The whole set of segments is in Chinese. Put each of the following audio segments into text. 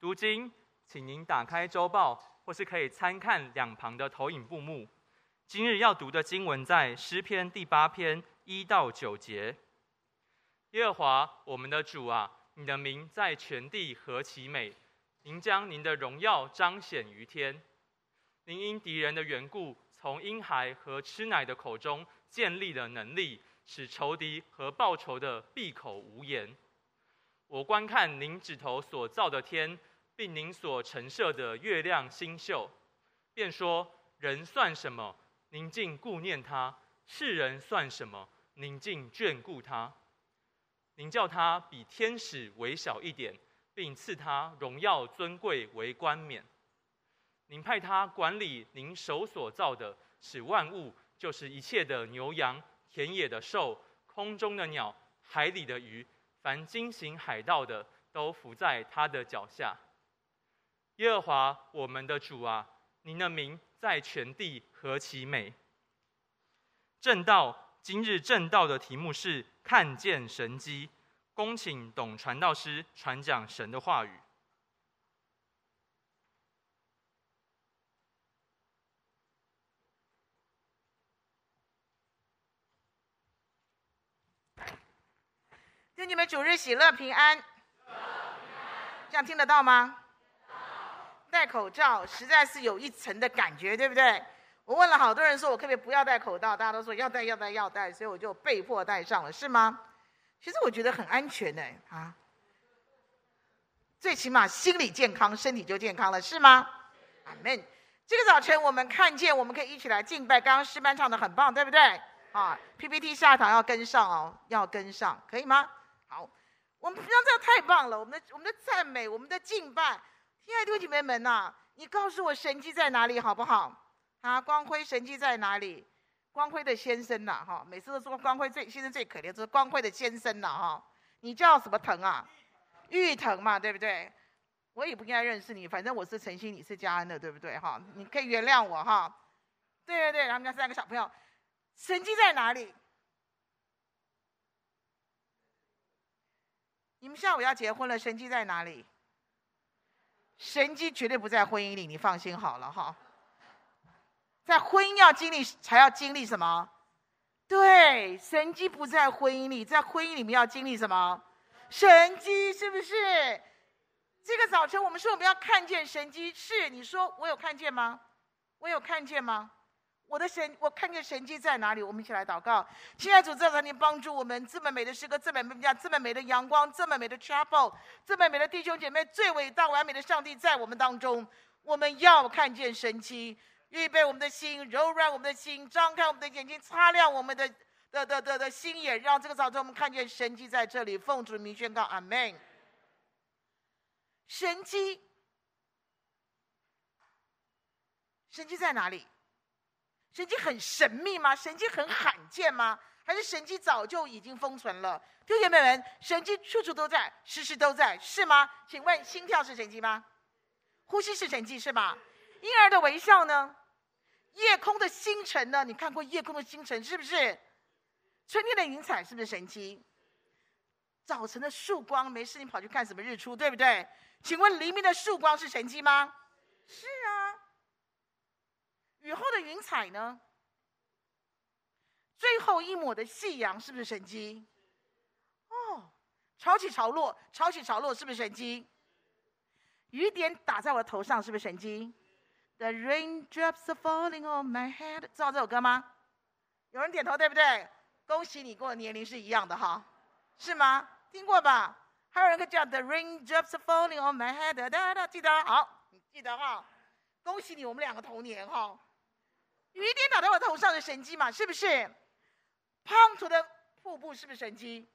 读经，请您打开周报，或是可以参看两旁的投影布幕。今日要读的经文在诗篇第八篇一到九节。耶和华我们的主啊，你的名在全地何其美！您将您的荣耀彰显于天。您因敌人的缘故，从婴孩和吃奶的口中建立了能力，使仇敌和报仇的闭口无言。我观看您指头所造的天，并您所陈设的月亮星宿，便说：人算什么？宁静顾念他；世人算什么？宁静眷顾他。您叫他比天使微小一点，并赐他荣耀尊贵为冠冕。您派他管理您手所造的，使万物，就是一切的牛羊、田野的兽、空中的鸟、海里的鱼，凡经行海道的，都伏在他的脚下。耶和华我们的主啊，您的名在全地何其美！正道，今日正道的题目是看见神迹。恭请董传道师传讲神的话语。祝你们主日喜乐平安。这样听得到吗？戴口罩实在是有一层的感觉，对不对？我问了好多人，说我可不可以不要戴口罩，大家都说要戴，要戴，要戴，所以我就被迫戴上了，是吗？其实我觉得很安全呢，啊，最起码心理健康，身体就健康了，是吗？阿门。这个早晨我们看见，我们可以一起来敬拜。刚刚诗班唱的很棒，对不对？啊，PPT 下堂要跟上哦，要跟上，可以吗？好，我们平常这太棒了，我们的我们的赞美，我们的敬拜。亲爱的弟兄姐妹们呐，你告诉我神迹在哪里好不好？啊，光辉神迹在哪里？光辉的先生呐，哈，每次都说光辉最先生最可怜，就是光辉的先生呐，哈，你叫什么腾啊？玉腾嘛，对不对？我也不应该认识你，反正我是诚心，你是嘉恩的，对不对？哈，你可以原谅我哈。对对对，他们家三个小朋友，神迹在哪里？你们下午要结婚了，神迹在哪里？神机绝对不在婚姻里，你放心好了哈。在婚姻要经历，才要经历什么？对，神机不在婚姻里，在婚姻里面要经历什么？神机是不是？这个早晨我们说我们要看见神机，是你说我有看见吗？我有看见吗？我的神，我看见神迹在哪里？我们一起来祷告，亲爱的主，在这里帮助我们，这么美的诗歌，这么美的这么美的阳光，这么美的 chapel，这么美的弟兄姐妹，最伟大完美的上帝在我们当中，我们要看见神迹，预备我们的心，柔软我们的心，张开我们的眼睛，擦亮我们的的的的的心眼，让这个早晨我们看见神迹在这里。奉主名宣告，阿门。神迹，神迹在哪里？神迹很神秘吗？神迹很罕见吗？还是神迹早就已经封存了？弟兄妹们，神迹处处都在，时时都在，是吗？请问心跳是神迹吗？呼吸是神迹是吗？婴儿的微笑呢？夜空的星辰呢？你看过夜空的星辰是不是？春天的云彩是不是神迹？早晨的曙光，没事你跑去看什么日出，对不对？请问黎明的曙光是神迹吗？是啊。雨后的云彩呢？最后一抹的夕阳是不是神迹？哦，潮起潮落，潮起潮落是不是神迹？雨点打在我的头上是不是神迹？The raindrops falling on my head。知道这首歌吗？有人点头，对不对？恭喜你，跟我年龄是一样的哈，是吗？听过吧？还有人叫 The raindrops falling on my head。哒哒哒，记得好，你记得哈。恭喜你，我们两个同年哈。雨点打在我头上的神迹嘛，是不是？滂沱的瀑布是不是神迹？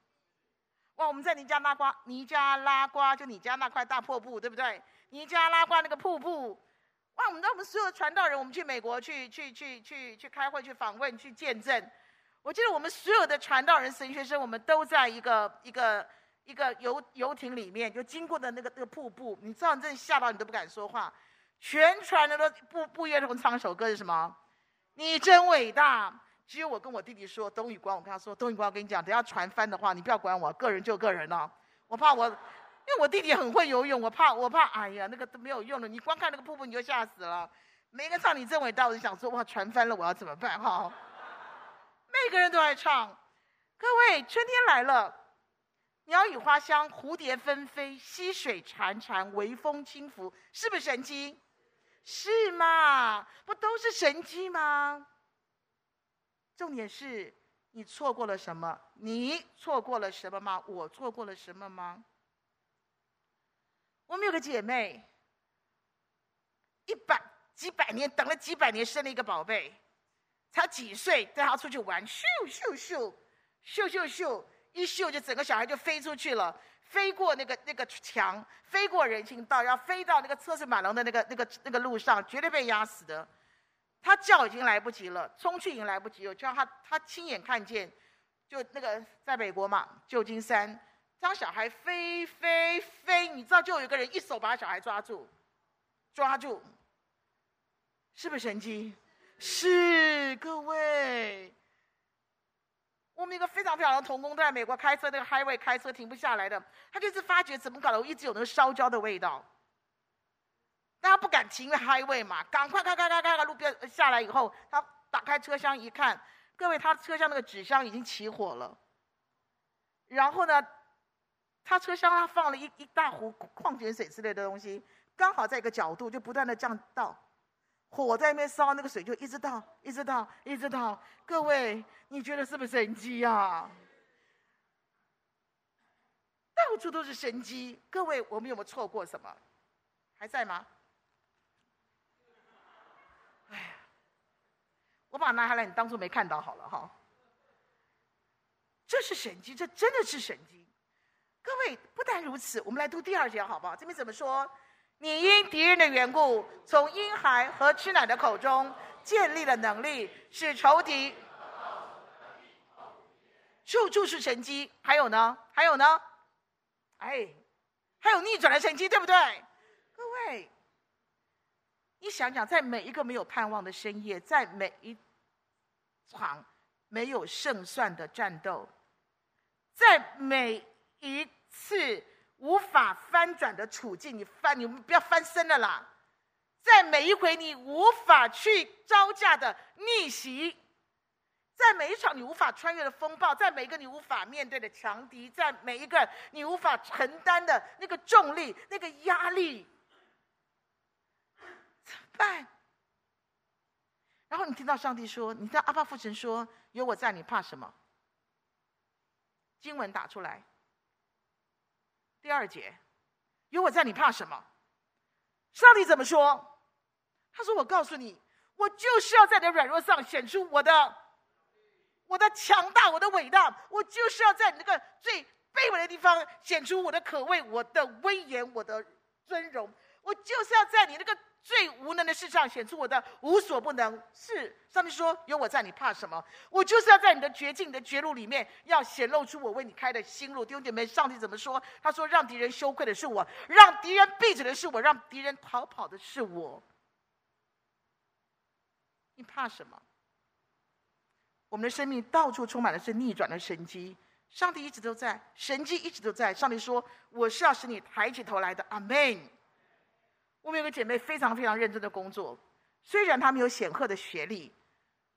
哇，我们在尼加拉瓜，尼加拉瓜就你家那块大瀑布，对不对？尼加拉瓜那个瀑布。哇！我们让我们所有的传道人，我们去美国去去去去去开会、去访问、去见证。我记得我们所有的传道人、神学生，我们都在一个一个一个游游艇里面，就经过的那个那个瀑布。你知道，你真的吓到你都不敢说话。全船的都不不约而同唱一首歌是什么？你真伟大。只有我跟我弟弟说，董宇光，我跟他说，董宇光，我跟你讲，等下船翻的话，你不要管我，个人救个人哦。我怕我因为我弟弟很会游泳，我怕我怕，哎呀，那个都没有用的。你光看那个瀑布你就吓死了。每个唱你真伟大，我就想说哇，船翻了我要怎么办哈？每个人都爱唱。各位，春天来了，鸟语花香，蝴蝶纷飞，溪水潺潺，微风轻拂，是不是神经？是吗？不都是神迹吗？重点是你错过了什么？你错过了什么吗？我错过了什么吗？我们有个姐妹，一百几百年等了几百年，生了一个宝贝，才几岁，带她出去玩，咻咻咻，咻咻咻，一咻就整个小孩就飞出去了，飞过那个那个墙，飞过人行道，要飞到那个车水马龙的那个那个那个路上，绝对被压死的。他叫已经来不及了，冲去已经来不及了。就让他他亲眼看见，就那个在美国嘛，旧金山，当小孩飞飞飞，你知道就有一个人一手把小孩抓住，抓住，是不是神迹？是，各位。我们一个非常漂亮的同工在美国开车，那个 highway 开车停不下来的，他就是发觉怎么搞的，我一直有那个烧焦的味道。大家不敢停因为 highway 嘛，赶快开开开开开路边下来以后，他打开车厢一看，各位，他车厢那个纸箱已经起火了。然后呢，他车厢他放了一一大壶矿泉水之类的东西，刚好在一个角度就不断的降到，火在那边烧，那个水就一直倒，一直倒，一直倒。各位，你觉得是不是神迹呀？到处都是神迹。各位，我们有没有错过什么？还在吗？哎呀，我把拿下来，你当做没看到好了哈。这是神迹，这真的是神迹。各位，不但如此，我们来读第二节好不好？这边怎么说？你因敌人的缘故，从婴孩和吃奶的口中建立了能力，使仇敌处处是神机。还有呢？还有呢？哎，还有逆转的神机，对不对？各位。你想想，在每一个没有盼望的深夜，在每一场没有胜算的战斗，在每一次无法翻转的处境，你翻，你们不要翻身了啦！在每一回你无法去招架的逆袭，在每一场你无法穿越的风暴，在每一个你无法面对的强敌，在每一个你无法承担的那个重力、那个压力。怎么办，然后你听到上帝说，你听到阿爸父神说：“有我在，你怕什么？”经文打出来，第二节，有我在，你怕什么？上帝怎么说？他说：“我告诉你，我就是要在你的软弱上显出我的，我的强大，我的伟大。我就是要在你那个最卑微的地方显出我的可畏，我的威严，我的尊荣。我就是要在你那个。”最无能的事上显出我的无所不能，是上帝说有我在，你怕什么？我就是要在你的绝境、你的绝路里面，要显露出我为你开的新路。弟兄姐妹，上帝怎么说？他说：“让敌人羞愧的是我，让敌人闭嘴的是我，让敌人逃跑的是我。”你怕什么？我们的生命到处充满的是逆转的神迹，上帝一直都在，神迹一直都在。上帝说：“我是要使你抬起头来的。”阿门。我们有个姐妹非常非常认真的工作，虽然她没有显赫的学历，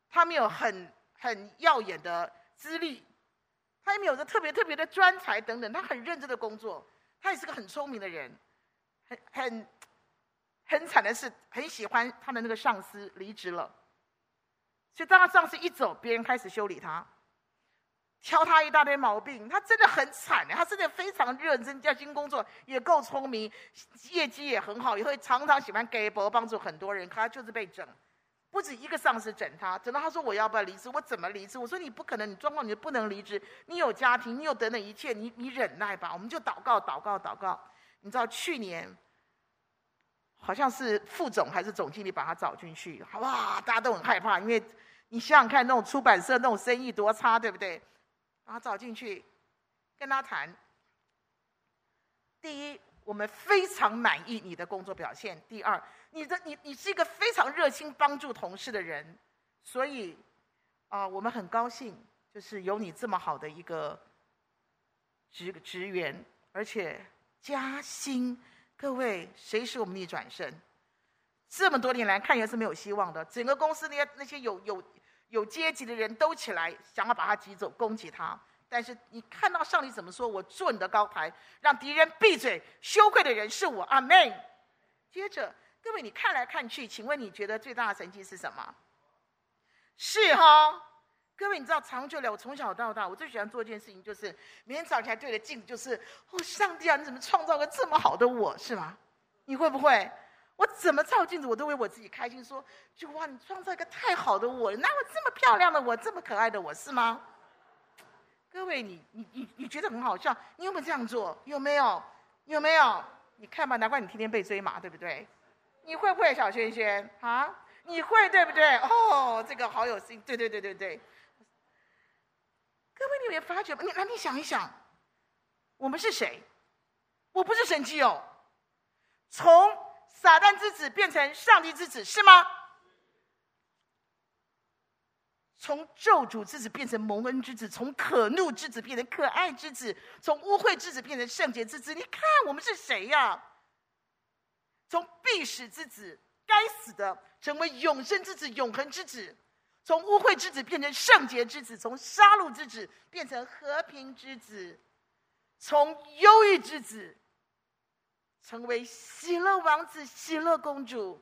她没有很很耀眼的资历，她也没有着特别特别的专才等等，她很认真的工作，她也是个很聪明的人，很很很惨的是，很喜欢她的那个上司离职了，所以当她上司一走，别人开始修理她。挑他一大堆毛病，他真的很惨，他真的非常认真，加薪工作也够聪明，业绩也很好，也会常常喜欢给博帮助很多人。可他就是被整，不止一个上司整他，整到他说我要不要离职？我怎么离职？我说你不可能，你状况你就不能离职，你有家庭，你有等等一切，你你忍耐吧。我们就祷告祷告祷告。你知道去年好像是副总还是总经理把他找进去，哇，大家都很害怕，因为你想想看，那种出版社那种生意多差，对不对？然后找进去，跟他谈。第一，我们非常满意你的工作表现；第二，你的你你是一个非常热心帮助同事的人，所以啊、我们很高兴，就是有你这么好的一个职职员，而且加薪。各位，谁是我们逆转身？这么多年来，看也是没有希望的。整个公司那些那些有有有阶级的人都起来，想要把他挤走，攻击他。但是你看到上帝怎么说？我坐你的高台，让敌人闭嘴，羞愧的人是我。阿门。接着，各位，你看来看去，请问你觉得最大的神迹是什么？是哈？各位，你知道长久了，我从小到大，我最喜欢做一件事情，就是每天早起来对着镜子，就是哦，上帝啊，你怎么创造个这么好的我，是吗？你会不会？我怎么照镜子，我都为我自己开心，说，就哇，你创造一个太好的我，哪有这么漂亮的我，这么可爱的我，是吗？各位，你你你你觉得很好笑？你有没有这样做？有没有？有没有？你看吧，难怪你天天被追嘛，对不对？你会不会，小萱萱啊？你会对不对？哦，这个好有心，对对对对对。各位，你有没有发觉？你来，你想一想，我们是谁？我不是神机哦，从撒旦之子变成上帝之子，是吗？从咒诅之子变成蒙恩之子，从可怒之子变成可爱之子，从污秽之子变成圣洁之子。你看我们是谁呀？从必死之子，该死的，成为永生之子，永恒之子；从污秽之子变成圣洁之子，从杀戮之子变成和平之子，从忧郁之子成为喜乐王子、喜乐公主。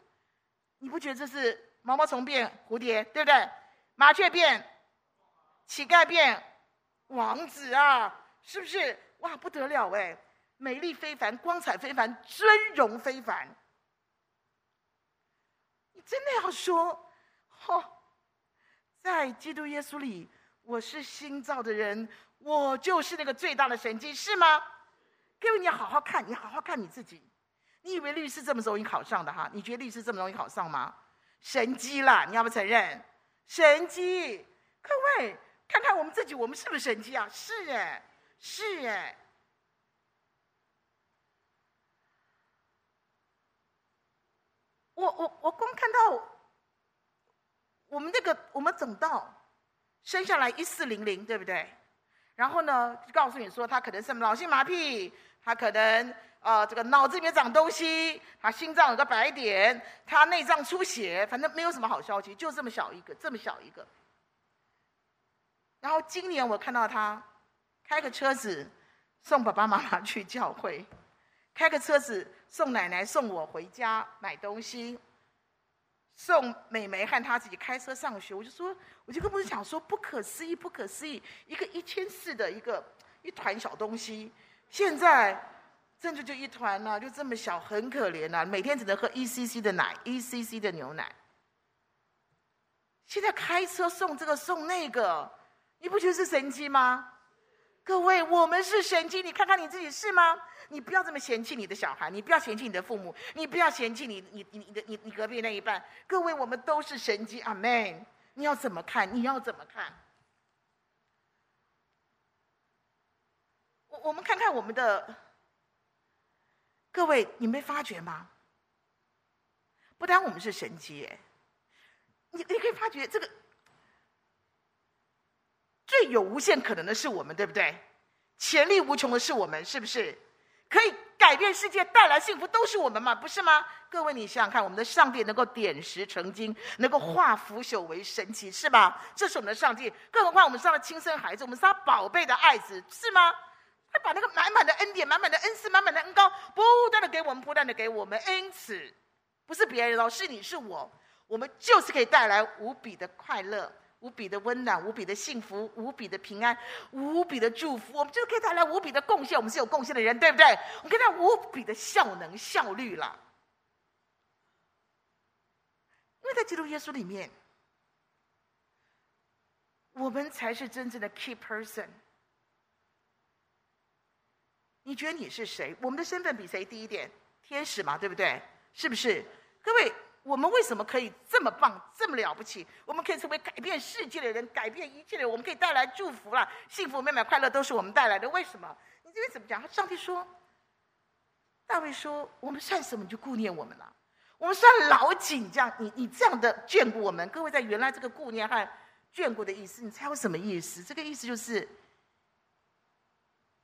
你不觉得这是毛毛虫变蝴蝶，对不对？麻雀变，乞丐变，王子啊，是不是？哇，不得了哎！美丽非凡，光彩非凡，尊荣非凡。你真的要说，哦，在基督耶稣里，我是新造的人，我就是那个最大的神迹，是吗？各位，你要好好看，你好好看你自己。你以为律师这么容易考上的哈？你觉得律师这么容易考上吗？神机啦，你要不承认？神机，各位看看我们自己，我们是不是神机啊？是哎，是哎。我我我光看到我们那个我们总道生下来一四零零，对不对？然后呢，告诉你说他可能是脑性麻痹，他可能。啊、这个脑子里面长东西，他心脏有个白点，他内脏出血，反正没有什么好消息，就这么小一个，这么小一个。然后今年我看到他开个车子送爸爸妈妈去教会，开个车子送奶奶送我回家买东西，送美眉和他自己开车上学，我就说，我就跟牧师讲说，不可思议，不可思议，一个一千四的一个一团小东西，现在。甚至就一团呢、就这么小，很可怜呐、每天只能喝一 cc 的奶，一 cc 的牛奶。现在开车送这个送那个，你不觉得是神机吗？各位，我们是神机，你看看你自己是吗？你不要这么嫌弃你的小孩，你不要嫌弃你的父母，你不要嫌弃你你你的你你隔壁那一半。各位，我们都是神机，阿门。你要怎么看？你要怎么看？我们看看我们的。各位，你没发觉吗？不单我们是神迹，哎，你你可以发觉这个最有无限可能的是我们，对不对？潜力无穷的是我们，是不是？可以改变世界、带来幸福都是我们嘛，不是吗？各位，你想想看，我们的上帝能够点石成金，能够化腐朽为神奇，是吧？这是我们的上帝。更何况我们是他的亲生孩子，我们是他宝贝的爱子，是吗？他把那个满满的恩典、满满的恩赐、满满的恩膏，不断的给我们，不断的给我们。因此，不是别人哦，是你是我，我们就是可以带来无比的快乐、无比的温暖、无比的幸福、无比的平安、无比的祝福。我们就是可以带来无比的贡献。我们是有贡献的人，对不对？我们可以带来无比的效能、效率了。因为在基督耶稣里面，我们才是真正的 key person。你觉得你是谁？我们的身份比谁低一点？天使嘛，对不对？是不是？各位，我们为什么可以这么棒、这么了不起？我们可以成为改变世界的人，改变一切的人。我们可以带来祝福了，幸福、美满、快乐都是我们带来的。为什么？你这边怎么讲？上帝说，大卫说：“我们算什么？你就顾念我们了。我们算老井这样，你你这样的眷顾我们。各位，在原来这个顾念和眷顾的意思，你猜有什么意思？这个意思就是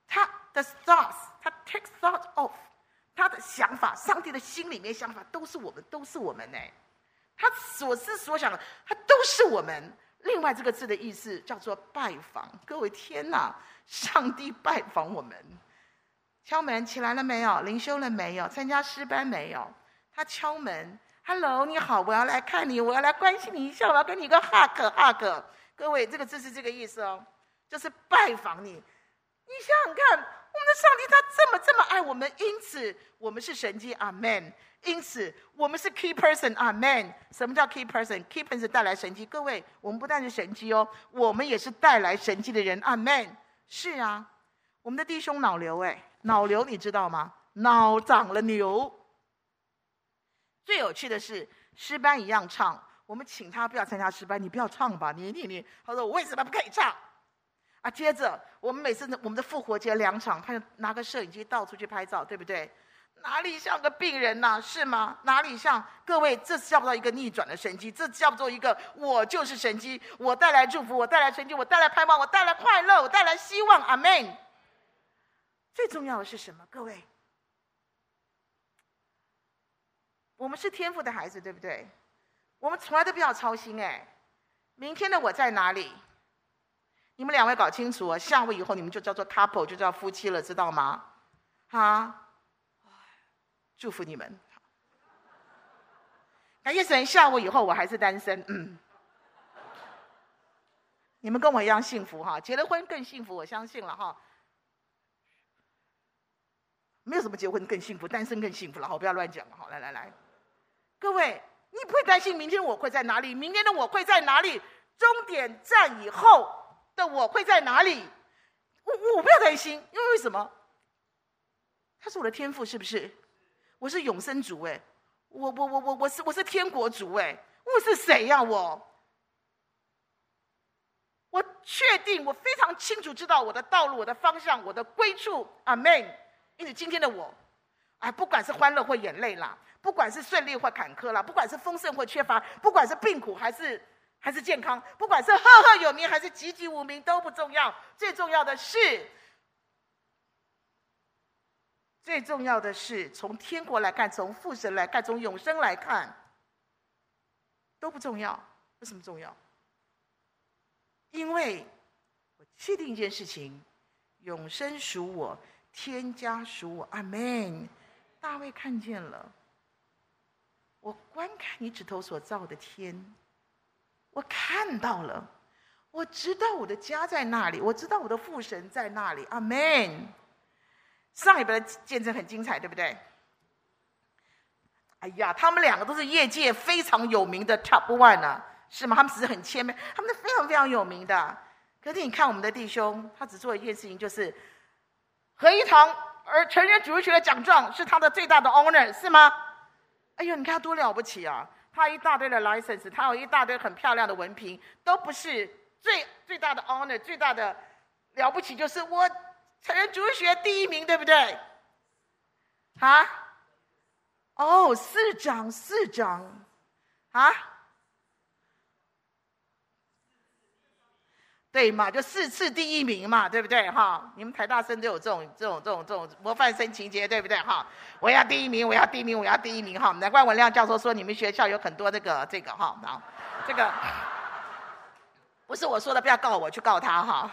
他。”的 thoughts，他 take thought of，他的想法，上帝的心里面想法都是我们，都是我们呢。他所思所想的，他都是我们。另外这个字的意思叫做拜访。各位天哪，上帝拜访我们。敲门，起来了没有？灵修了没有？参加诗班没有？他敲门，Hello，你好，我要来看你，我要来关心你一下，我要给你一个 hug，hug。各位，这个字是这个意思哦，就是拜访你。你想想看，我们的上帝他这么这么爱我们，因此我们是神迹，阿门。因此我们是 key person，阿门。什么叫 key person？key person 带来神迹。各位，我们不但是神迹哦，我们也是带来神迹的人，阿门。是啊，我们的弟兄脑瘤哎。脑瘤你知道吗？脑长了瘤。最有趣的是，诗班一样唱。我们请他不要参加诗班，你不要唱吧，你你你。他说我为什么不可以唱？啊，接着我们每次我们的复活节两场，他就拿个摄影机到处去拍照，对不对？哪里像个病人呐、是吗？哪里像？各位，这叫不到一个逆转的神迹，这叫做一个我就是神迹，我带来祝福，我带来神迹，我带来盼望，我带来快乐，我带来希望，阿门。最重要的是什么？各位，我们是天赋的孩子，对不对？我们从来都不要操心哎，明天的我在哪里？你们两位搞清楚哦，下午以后你们就叫做 couple，就叫夫妻了，知道吗？哈，祝福你们。感谢神，下午以后我还是单身，嗯。你们跟我一样幸福哈，结了婚更幸福，我相信了哈。没有什么结婚更幸福，单身更幸福了。哈，不要乱讲了。哈，来来来，各位，你不会担心明天我会在哪里？明天的我会在哪里？终点站以后的我会在哪里？我我不要担心，因为为什么？他是我的天赋，是不是？我是永生族哎，我我我我我是我是天国族哎，我是谁呀？我我确定，我非常清楚知道我的道路、我的方向、我的归处。阿门。因此，今天的我，哎，不管是欢乐或眼泪啦，不管是顺利或坎坷啦，不管是丰盛或缺乏，不管是病苦还是还是健康，不管是赫赫有名还是籍籍无名，都不重要。最重要的是，最重要的是，从天国来看，从父神来看，从永生来看，都不重要。为什么重要？因为我确定一件事情：永生属我。天家属我，阿门。大卫看见了，我观看你指头所造的天，我看到了，我知道我的家在那里，我知道我的父神在那里，阿门。上一本的见证很精彩，对不对？哎呀，他们两个都是业界非常有名的 top one 啊，是吗？他们只是很谦卑，他们是非常非常有名的。可是你看我们的弟兄，他只做一件事情，就是。合一堂而成人主日学的奖状是他的最大的 honor 是吗？哎呦，你看他多了不起啊！他一大堆的 license，他有一大堆很漂亮的文凭，都不是最最大的 honor，最大的了不起就是我成人主学第一名，对不对？啊？哦，市长，市长，啊？对嘛，就四次第一名嘛，对不对哈？你们台大生都有这种这种这种这种模范生情节，对不对哈？我要第一名，我要第一名，我要第一名哈！难怪文亮教授说你们学校有很多这个这个哈，然后这个不是我说的，不要告我，去告他哈。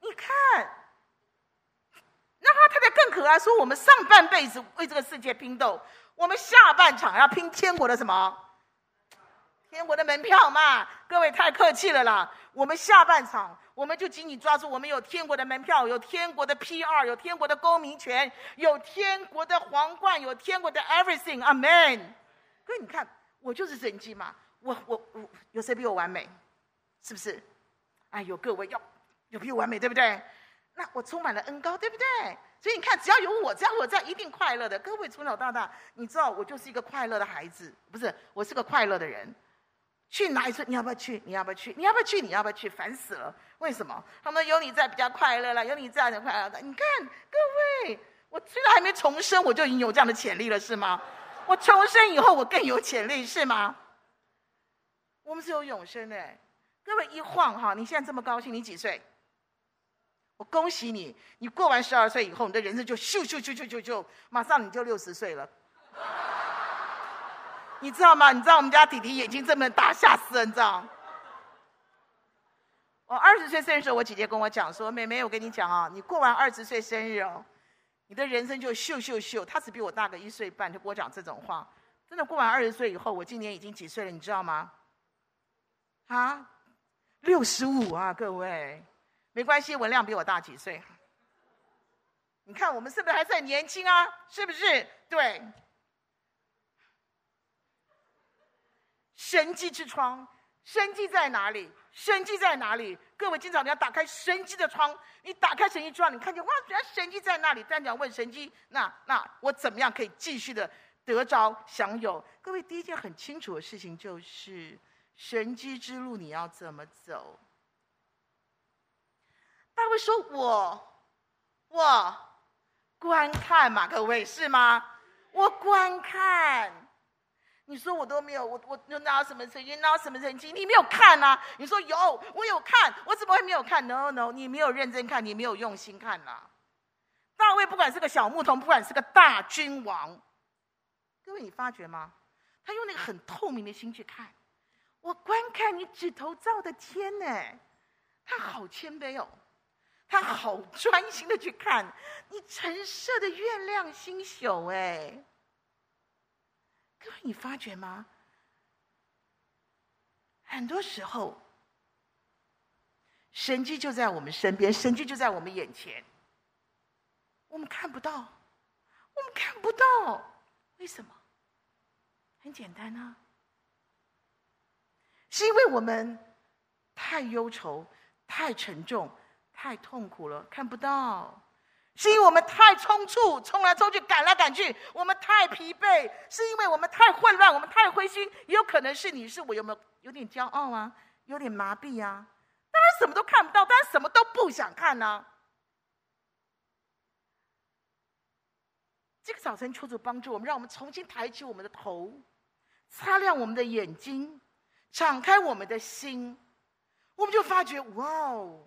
你看，那他太太更可爱，说我们上半辈子为这个世界拼斗，我们下半场要拼天国的什么？天国的门票嘛，各位太客气了啦。我们下半场，我们就紧紧抓住，我们有天国的门票，有天国的 PR，有天国的公民权，有天国的皇冠，有天国的 everything。Amen。各位，你看，我就是神迹嘛。我我我，有谁比我完美？是不是？哎呦，各位要有比我完美，对不对？那我充满了恩膏，对不对？所以你看，只要有我，只要我在，一定快乐的。各位从小到大，你知道我就是一个快乐的孩子，不是？我是个快乐的人。去哪里说？你要不要去？你要不要去？你要不要去？你要不要去？烦死了！为什么？他们有你在比较快乐了，有你在很快乐的。你看，各位，我虽然还没重生，我就已经有这样的潜力了，是吗？我重生以后，我更有潜力，是吗？我们是有永生的。各位一晃哈，你现在这么高兴，你几岁？我恭喜你，你过完十二岁以后，你的人生就咻咻咻咻咻咻，马上你就六十岁了。你知道吗？你知道我们家弟弟眼睛这么大，吓死人，你知道？我二十岁生日时候，我姐姐跟我讲说：“妹妹，我跟你讲啊，你过完二十岁生日哦，你的人生就秀秀秀。”她只比我大个一岁半，就跟我讲这种话。真的过完二十岁以后，我今年已经几岁了？你知道吗？啊，六十五啊，各位。没关系，文亮比我大几岁。你看我们是不是还算年轻啊？是不是？对。神迹之窗，神迹在哪里？神迹在哪里？各位，经常你要打开神迹的窗，你打开神迹窗，你看见哇，原来神迹在那里。但你要问神迹，那那我怎么样可以继续的得着享有？各位，第一件很清楚的事情就是神迹之路你要怎么走？他会说我，我观看嘛，各位是吗？我观看。你说我都没有，我我又拿什么成绩？拿什么成绩？你没有看啊？你说有，我有看，我怎么会没有看？No No，你没有认真看，你没有用心看呐、啊。大卫不管是个小牧童，不管是个大君王，各位你发觉吗？他用那个很透明的心去看，我观看你指头造的天呢，他好谦卑哦。他好专心的去看你陈设的月亮星宿，哎，各位，你发觉吗？很多时候，神迹就在我们身边，神迹就在我们眼前，我们看不到，我们看不到，为什么？很简单啊，是因为我们太忧愁，太沉重。太痛苦了，看不到，是因为我们太匆促，冲来冲去，赶来赶去；我们太疲惫，是因为我们太混乱，我们太灰心。也有可能是你是我，有没有有点骄傲啊？有点麻痹啊？当然什么都看不到，当然什么都不想看呢、啊。这个早晨，求主帮助我们，让我们重新抬起我们的头，擦亮我们的眼睛，敞开我们的心，我们就发觉，哇哦！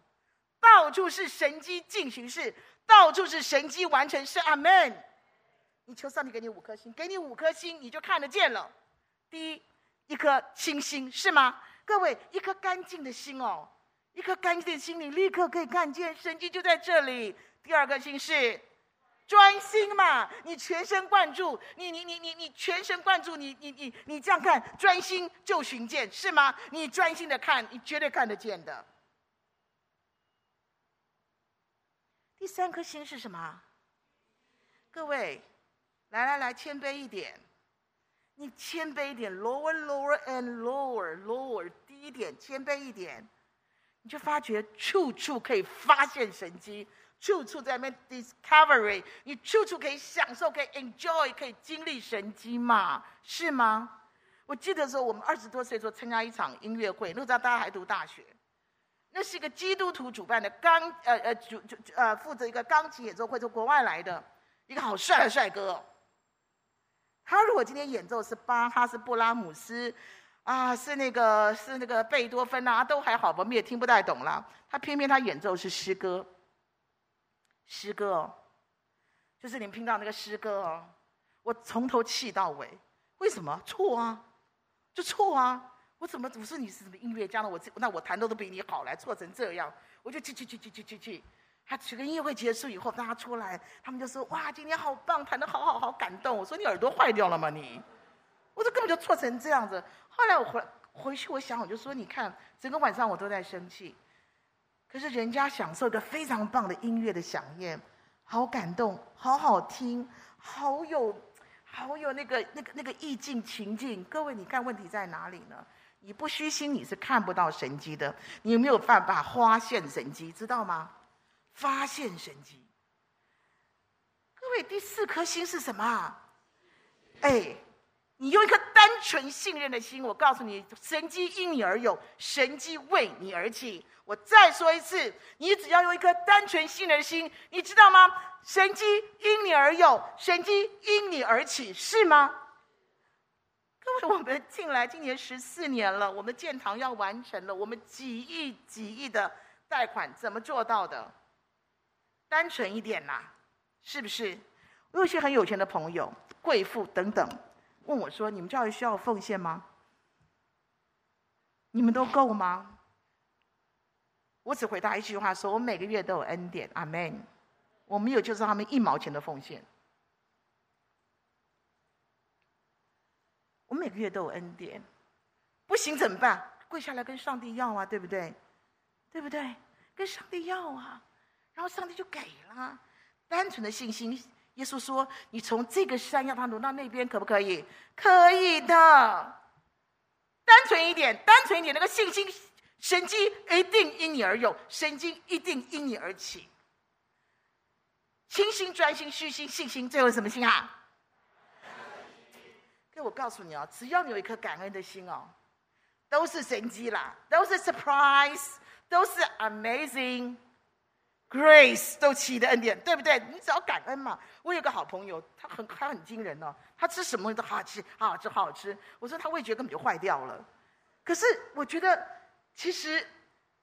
到处是神迹进行式，到处是神迹完成是。阿门。你求上帝给你五颗星，给你五颗星，你就看得见了。第一，一颗清心，是吗？各位，一颗干净的心哦，一颗干净的心，你立刻可以看见神迹就在这里。第二颗星是专心嘛，你全神贯注，你你你你你全神贯注，你你你你这样看，专心就寻见，是吗？你专心的看，你绝对看得见的。第三颗心是什么？各位，来来来，谦卑一点。你谦卑一点，lower lower and lower lower，低一点，谦卑一点，你就发觉处处可以发现神迹，处处在那边 discovery，你处处可以享受，可以 enjoy，可以经历神迹嘛？是吗？我记得说，我们二十多岁时候参加一场音乐会，那时候大家还读大学。那是一个基督徒主办的钢，呃呃主主呃负责一个钢琴演奏会，从国外来的一个好帅的帅哥。他如果今天演奏是巴哈是布拉姆斯，啊是那个是那个贝多芬啊，都还好，我们也听不太懂了。他偏偏他演奏是诗歌，诗歌哦，就是你们听到那个诗歌哦，我从头气到尾，为什么？错啊，就错啊。我怎么我说你是什么音乐家呢？我这那我弹的都比你好，来错成这样，我就去去去去去去去。他整个音乐会结束以后，大家出来，他们就说：“哇，今天好棒，弹的好好好，感动。”我说：“你耳朵坏掉了吗你？”我说：“根本就错成这样子。”后来我回回去，我想我就说：“你看，整个晚上我都在生气，可是人家享受一个非常棒的音乐的饗宴，好感动，好好听，好有好有那个那个那个意境情境。各位，你看问题在哪里呢？”你不虚心，你是看不到神机的。你有没有办法发现神机？知道吗？发现神机。各位，第四颗心是什么？哎，你用一颗单纯信任的心，我告诉你，神机因你而有，神机为你而起。我再说一次，你只要用一颗单纯信任的心，你知道吗？神机因你而有，神机因你而起，是吗？各位，我们进来今年十四年了，我们建堂要完成了，我们几亿几亿的贷款怎么做到的？单纯一点啦，是不是？我有些很有钱的朋友、贵妇等等，问我说：“你们教育需要奉献吗？你们都够吗？”我只回答一句话：说我每个月都有恩典，阿门。我没有就是他们一毛钱的奉献。每个月都有恩典，不行怎么办？跪下来跟上帝要啊，对不对？对不对？跟上帝要啊，然后上帝就给了。单纯的信心，耶稣说：“你从这个山要他挪到那边，可不可以？可以的。单纯一点，单纯一点，那个信心，神迹一定因你而有，神迹一定因你而起。清心、专心、虚心、信心，最后什么心啊？给我告诉你哦，只要你有一颗感恩的心哦，都是神迹啦，都是 surprise。”都是 amazing grace，都奇的恩典，对不对？你只要感恩嘛。我有个好朋友，他很他很惊人哦，他吃什么都好吃，好好吃，好好吃。我说他味觉根本就坏掉了。可是我觉得，其实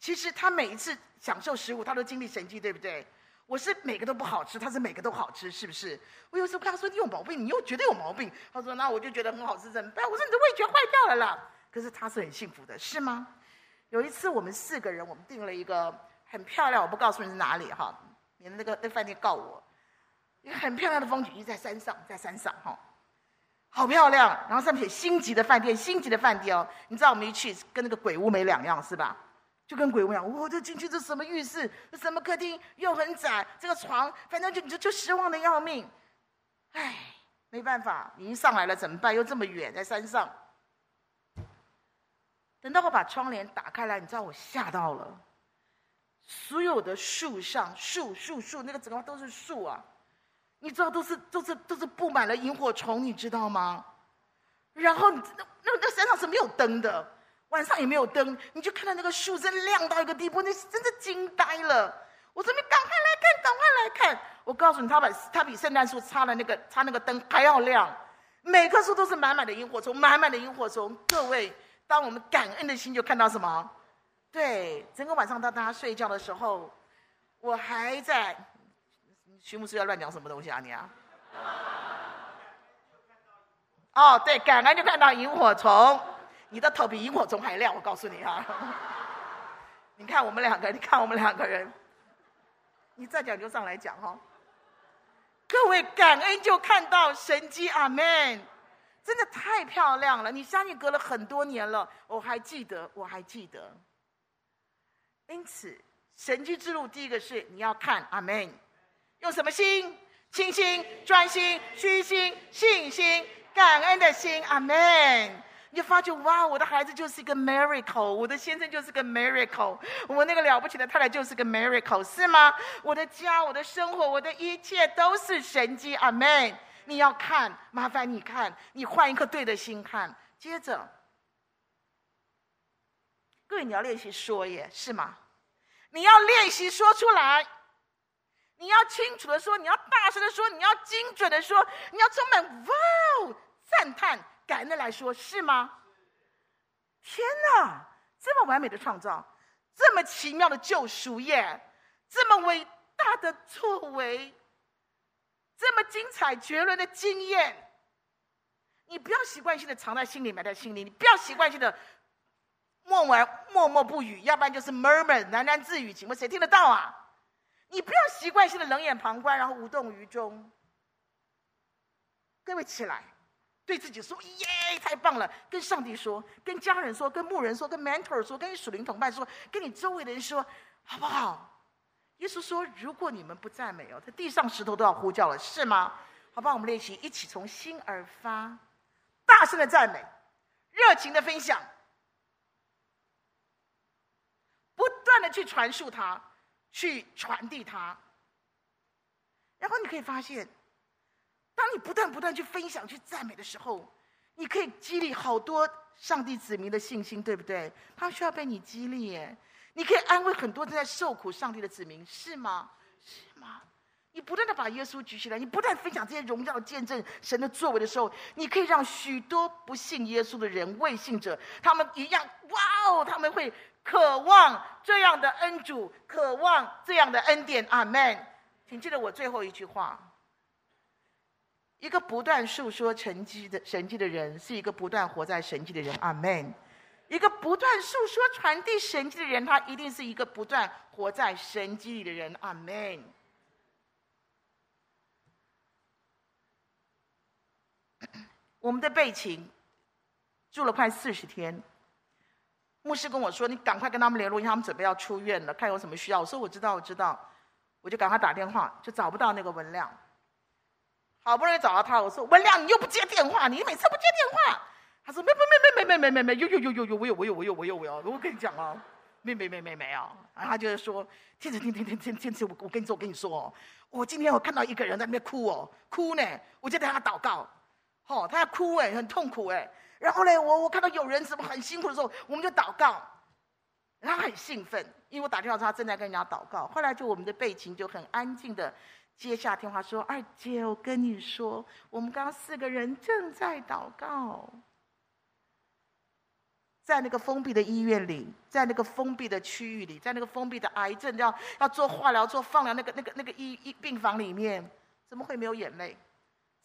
其实他每一次享受食物，他都经历神迹，对不对？我是每个都不好吃，他是每个都好吃，是不是？我有时候跟他说你有毛病，你又觉得有毛病。他说那我就觉得很好吃，怎么办？我说你的味觉坏掉了啦。可是他是很幸福的，是吗？有一次，我们四个人，我们订了一个很漂亮，我不告诉你是哪里哈，免得那个那饭店告我。一个很漂亮的风景，就在山上，在山上哈，好漂亮。然后上面写星级的饭店，星级的饭店哦。你知道我们一去，跟那个鬼屋没两样是吧？就跟鬼屋一样。我这进去这什么浴室，这什么客厅，又很窄，这个床，反正就你就就失望的要命。唉，没办法，你一上来了怎么办？又这么远，在山上。等到我把窗帘打开来，你知道我吓到了。所有的树上，树树树，那个整个都是树啊！你知道都是都是都是布满了萤火虫，你知道吗？然后那那那山上是没有灯的，晚上也没有灯，你就看到那个树真亮到一个地步，那真的惊呆了。我说你赶快来看，赶快来看！我告诉你，他把他比圣诞树插的那个插那个灯还要亮，每棵树都是满满的萤火虫，满满的萤火虫，各位。当我们感恩的心，就看到什么？对，整个晚上到大家睡觉的时候，我还在。徐牧师要乱讲什么东西啊？你啊？哦，对，感恩就看到萤火虫，你的头比萤火虫还亮，我告诉你啊！你看我们两个，你看我们两个人，你再讲就上来讲哈。各位，感恩就看到神迹，阿门。真的太漂亮了！你相信隔了很多年了，我还记得，我还记得。因此，神迹之路第一个是你要看，阿门。用什么心？清心、专心、虚心、信心、感恩的心，阿门。你就发觉哇，我的孩子就是一个 miracle，我的先生就是个 miracle，我那个了不起的太太就是个 miracle，是吗？我的家、我的生活、我的一切都是神迹，阿妹。你要看，麻烦你看，你换一颗对的心看。接着，各位，你要练习说耶，是吗？你要练习说出来，你要清楚的说，你要大声的说，你要精准的说，你要充满哇哦赞叹、感恩的来说，是吗？天哪，这么完美的创造，这么奇妙的救赎耶，这么伟大的作为。这么精彩绝伦的经验，你不要习惯性的藏在心里，埋在心里。你不要习惯性的默默默默不语，要不然就是 murmur 喃喃自语，请问谁听得到啊？你不要习惯性的冷眼旁观，然后无动于衷。各位起来，对自己说耶，太棒了！跟上帝说，跟家人说，跟牧人说，跟 mentor 说，跟你属灵同伴说，跟你周围的人说，好不好？耶稣说：“如果你们不赞美哦，他地上石头都要呼叫了，是吗？好吧，我们练习，一起从心而发，大声的赞美，热情的分享，不断的去传述它，去传递它。然后你可以发现，当你不断不断去分享、去赞美的时候，你可以激励好多上帝子民的信心，对不对？他需要被你激励耶。”你可以安慰很多正在受苦上帝的子民，是吗？是吗？你不断的把耶稣举起来，你不断分享这些荣耀见证神的作为的时候，你可以让许多不信耶稣的人、未信者，他们一样，哇哦，他们会渴望这样的恩主，渴望这样的恩典。阿门。请记得我最后一句话：一个不断述说神迹的神迹的人，是一个不断活在神迹的人。阿门。一个不断述说传递神迹的人，他一定是一个不断活在神迹里的人。阿门。我们的备勤住了快四十天，牧师跟我说：“你赶快跟他们联络，因为他们准备要出院了，看有什么需要。”我说：“我知道，我知道。”我就赶快打电话，就找不到那个文亮。好不容易找到他，我说：“文亮，你又不接电话，你每次不接电话。”他说：“没没没没没没没没，有有有有有，我有我有我有我有我有。我跟你讲啊，没没没没没啊。”然后他就是说：“天子天天天天天子，我我跟你说我跟你说哦，我今天我看到一个人在那边哭哦，哭呢，我就带他祷告。哦，他要哭哎，很痛苦哎。然后呢，我我看到有人什么很辛苦的时候，我们就祷告。然后很兴奋。”因为我打电话，他正在跟人家祷告。后来就我们的背景就很安静的接下电话说：“二姐，我跟你说，我们刚四个人正在祷告，在那个封闭的医院里，在那个封闭的区域里，在那个封闭的癌症要要做化疗、做放疗那个那个那个医医病房里面，怎么会没有眼泪？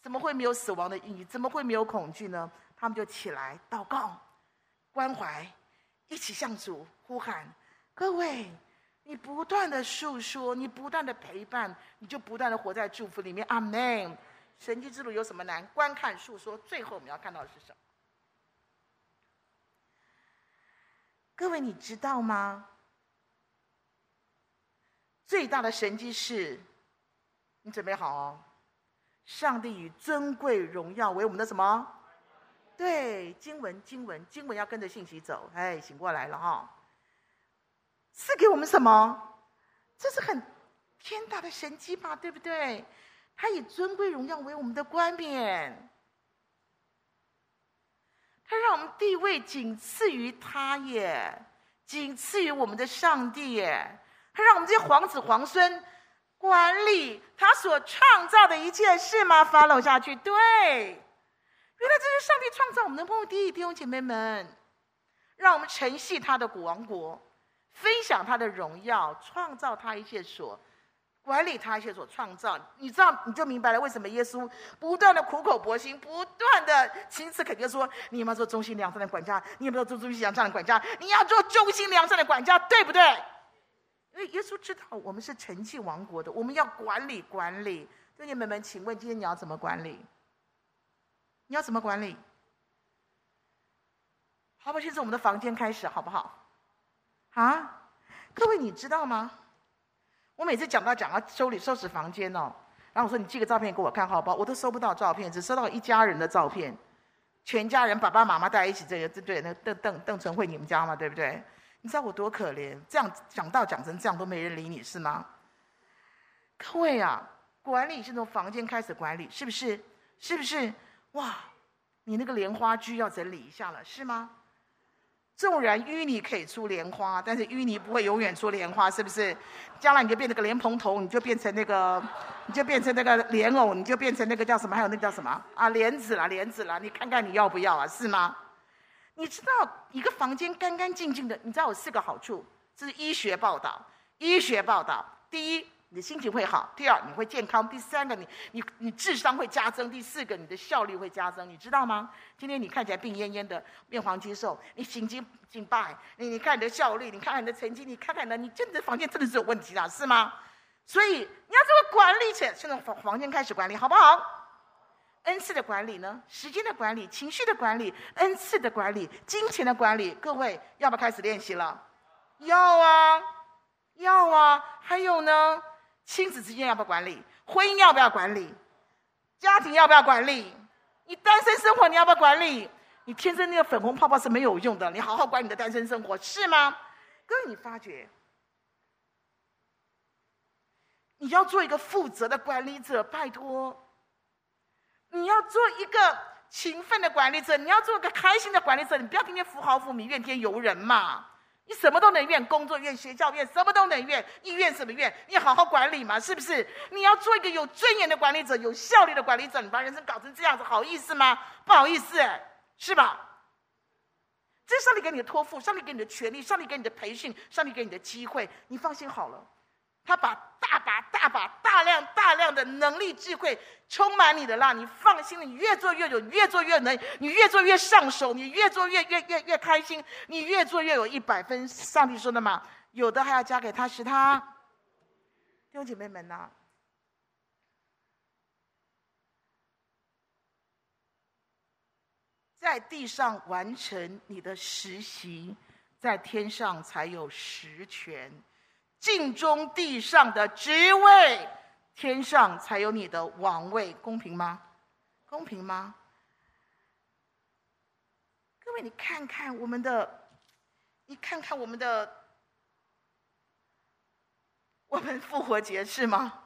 怎么会没有死亡的意义？怎么会没有恐惧呢？他们就起来祷告、关怀，一起向主呼喊。”各位，你不断的诉说，你不断的陪伴，你就不断的活在祝福里面。阿门。神迹之路有什么难？观看诉说，最后我们要看到的是什么？各位，你知道吗？最大的神迹是，你准备好哦。上帝以尊贵荣耀为我们的什么？对，经文，经文，经文要跟着信息走。哎，醒过来了哈、哦。赐给我们什么？这是很天大的神迹吧，对不对？他以尊贵荣耀为我们的冠冕，他让我们地位仅次于他耶，仅次于我们的上帝耶。他让我们这些皇子皇孙管理他所创造的一切事吗？Follow 下去，对，原来这是上帝创造我们的目的，弟兄姐妹们，让我们承继他的古王国。分享他的荣耀，创造他一切所管理他一切所创造，你知道你就明白了为什么耶稣不断的苦口婆心，不断的亲自肯定说：你要做忠心良善的管家，你有没有做忠心良善的管家？你要做忠心良善的管家，对不对？因为耶稣知道我们是承继王国的，我们要管理管理。弟兄们们，请问今天你要怎么管理？你要怎么管理？好不好？先从我们的房间开始，好不好？啊，各位，你知道吗？我每次讲到讲到收理收拾房间哦，然后我说你寄个照片给我看好不好？我都收不到照片，只收到一家人的照片，全家人爸爸妈妈在一起，这个对对，那邓邓邓晨慧你们家嘛，对不对？你知道我多可怜？这样讲到讲成这样都没人理你是吗？各位啊，管理是从房间开始管理，是不是？是不是？哇，你那个莲花居要整理一下了，是吗？纵然淤泥可以出莲花，但是淤泥不会永远出莲花，是不是？将来你就变成个莲蓬头，你就变成那个，你就变成那个莲藕，你就变成那个叫什么？还有那个叫什么？啊，莲子啦，莲子啦，你看看你要不要啊？是吗？你知道一个房间干干净净的，你知道有四个好处，这是医学报道。医学报道，第一。你的心情会好，第二你会健康，第三个你你你智商会加增，第四个你的效率会加增，你知道吗？今天你看起来病恹恹的，面黄肌瘦，你心惊惊败，你你看你的效率，你看看你的成绩，你看看你的，你真的房间真的是有问题的，是吗？所以你要这么管理起来，现在房房间开始管理，好不好？恩赐的管理呢？时间的管理，情绪的管理，恩赐的管理，金钱的管理，各位要不要开始练习了？要啊，要啊，还有呢？亲子之间要不要管理？婚姻要不要管理？家庭要不要管理？你单身生活你要不要管理？你天生那个粉红泡泡是没有用的，你好好管你的单身生活，是吗？哥，你发觉，你要做一个负责的管理者，拜托，你要做一个勤奋的管理者，你要做一个开心的管理者，你不要天天富豪富民，怨天尤人嘛。你什么都能怨，工作怨、学校怨，什么都能怨。医院什么怨？你好好管理嘛，是不是？你要做一个有尊严的管理者，有效率的管理者。你把人生搞成这样子，好意思吗？不好意思，是吧？这是上帝给你的托付，上帝给你的权利，上帝给你的培训，上帝给你的机会。你放心好了，他把大把大把大量大量的能力智慧充满你的啦，你放心，你越做越有，越做越能，你越做越上手，你越做越越越越开心，你越做越有一百分。上帝说的嘛，有的还要加给他使他。弟兄姐妹们呐、在地上完成你的实习，在天上才有实权。尽忠地上的职位，天上才有你的王位，公平吗？公平吗？各位，你看看我们的，你看看我们的，我们复活节是吗？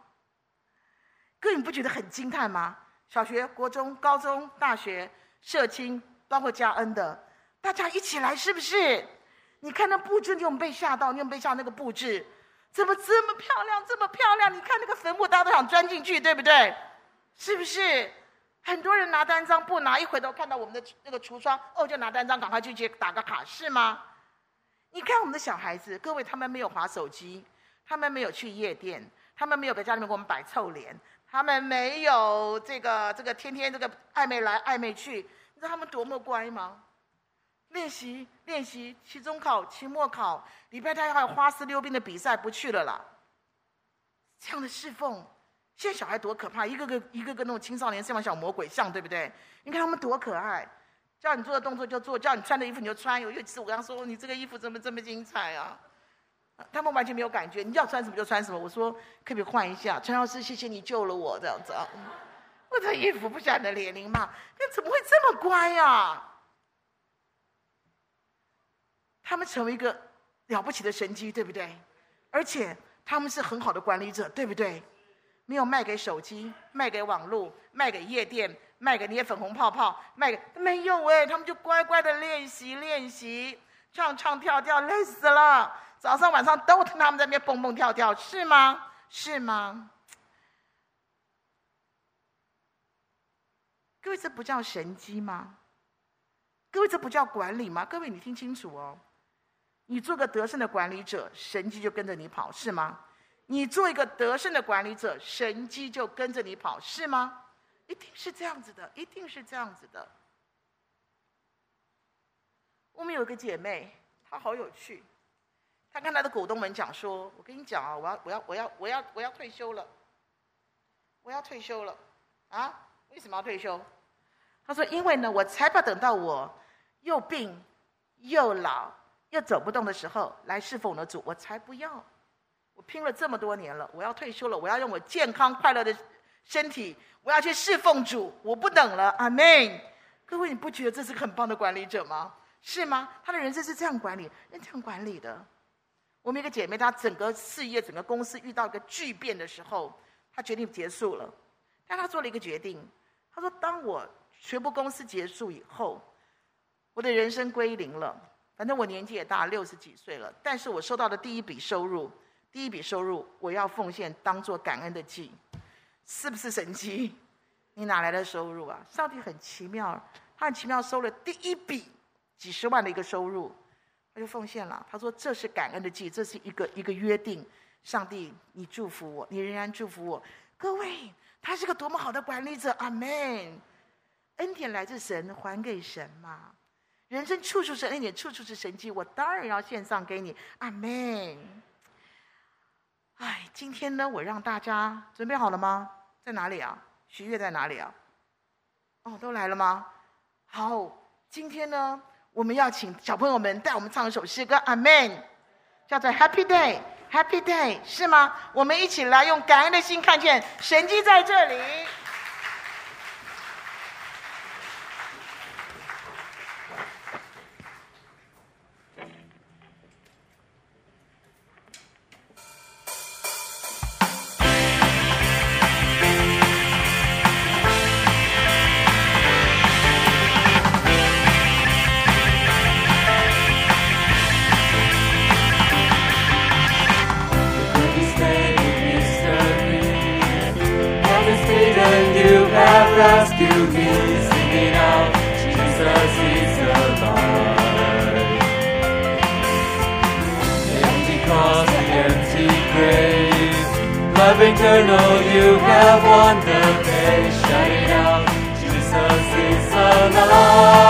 各位，你不觉得很惊叹吗？小学、国中、高中、大学、社青，包括加恩的，大家一起来，是不是？你看那布置，你有没有被吓到？你有没有被吓到那个布置？怎么这么漂亮？这么漂亮！你看那个坟墓，大家都想钻进去，对不对？是不是？很多人拿单张不拿，一回头看到我们的那个橱窗，哦，就拿单张，赶快去去打个卡，是吗？你看我们的小孩子，各位，他们没有滑手机，他们没有去夜店，他们没有在家里面给我们摆臭脸，他们没有这个这个天天这个暧昧来暧昧去，你知道他们多么乖吗？练习练习，期中考、期末考，礼拜天还有花式溜冰的比赛，不去了啦。这样的侍奉，现在小孩多可怕，一个个一个个那种青少年像小魔鬼像，对不对？你看他们多可爱，叫你做的动作就做，叫你穿的衣服你就穿。有一次我跟他说：“你这个衣服怎么这么精彩啊？”他们完全没有感觉，你要穿什么就穿什么。我说：“可不可以换一下？”陈老师，谢谢你救了我，这样子啊。我这衣服不像你的年龄嘛，那怎么会这么乖呀、啊？他们成为一个了不起的神机，对不对？而且他们是很好的管理者，对不对？没有卖给手机，卖给网络，卖给夜店，卖给那些粉红泡泡，卖给没有哎，他们就乖乖的练习练习，唱唱跳跳，累死了。早上晚上都听他们在那边蹦蹦跳跳，是吗？是吗？各位，这不叫神机吗？各位，这不叫管理吗？各位，你听清楚哦。你做个得胜的管理者，神机就跟着你跑，是吗？你做一个得胜的管理者，神机就跟着你跑，是吗？一定是这样子的，一定是这样子的。我们有个姐妹，她好有趣。她跟她的股东们讲说：“我跟你讲啊，我要，我要，我要，我要，我要退休了，我要退休了啊！为什么要退休？”她说：“因为呢，我才不要等到我又病又老。”要走不动的时候来侍奉我的主，我才不要！我拼了这么多年了，我要退休了，我要用我健康快乐的身体，我要去侍奉主，我不等了，阿门！各位，你不觉得这是个很棒的管理者吗？是吗？他的人生是这样管理，人这样管理的。我们一个姐妹，她整个事业、整个公司遇到一个巨变的时候，她决定结束了。但她做了一个决定，她说：“当我全部公司结束以后，我的人生归零了。”反正我年纪也大，六十几岁了。但是我收到的第一笔收入，第一笔收入，我要奉献当做感恩的祭，是不是神迹？你哪来的收入啊？上帝很奇妙，他很奇妙收了第一笔几十万的一个收入，他就奉献了。他说这是感恩的祭，这是一个一个约定。上帝，你祝福我，你仍然祝福我。各位，他是个多么好的管理者，阿门。恩典来自神，还给神嘛。人生处处是恩典，处处是神迹，我当然要献上给你，阿门。哎，今天呢，我让大家准备好了吗？在哪里啊？许悦在哪里啊？哦，都来了吗？好，今天呢，我们要请小朋友们带我们唱一首诗歌，阿门，叫做 Happy Day，Happy Day，是吗？我们一起来用感恩的心看见神迹在这里。of eternal you have won the day. Shout it out, Jesus is alive.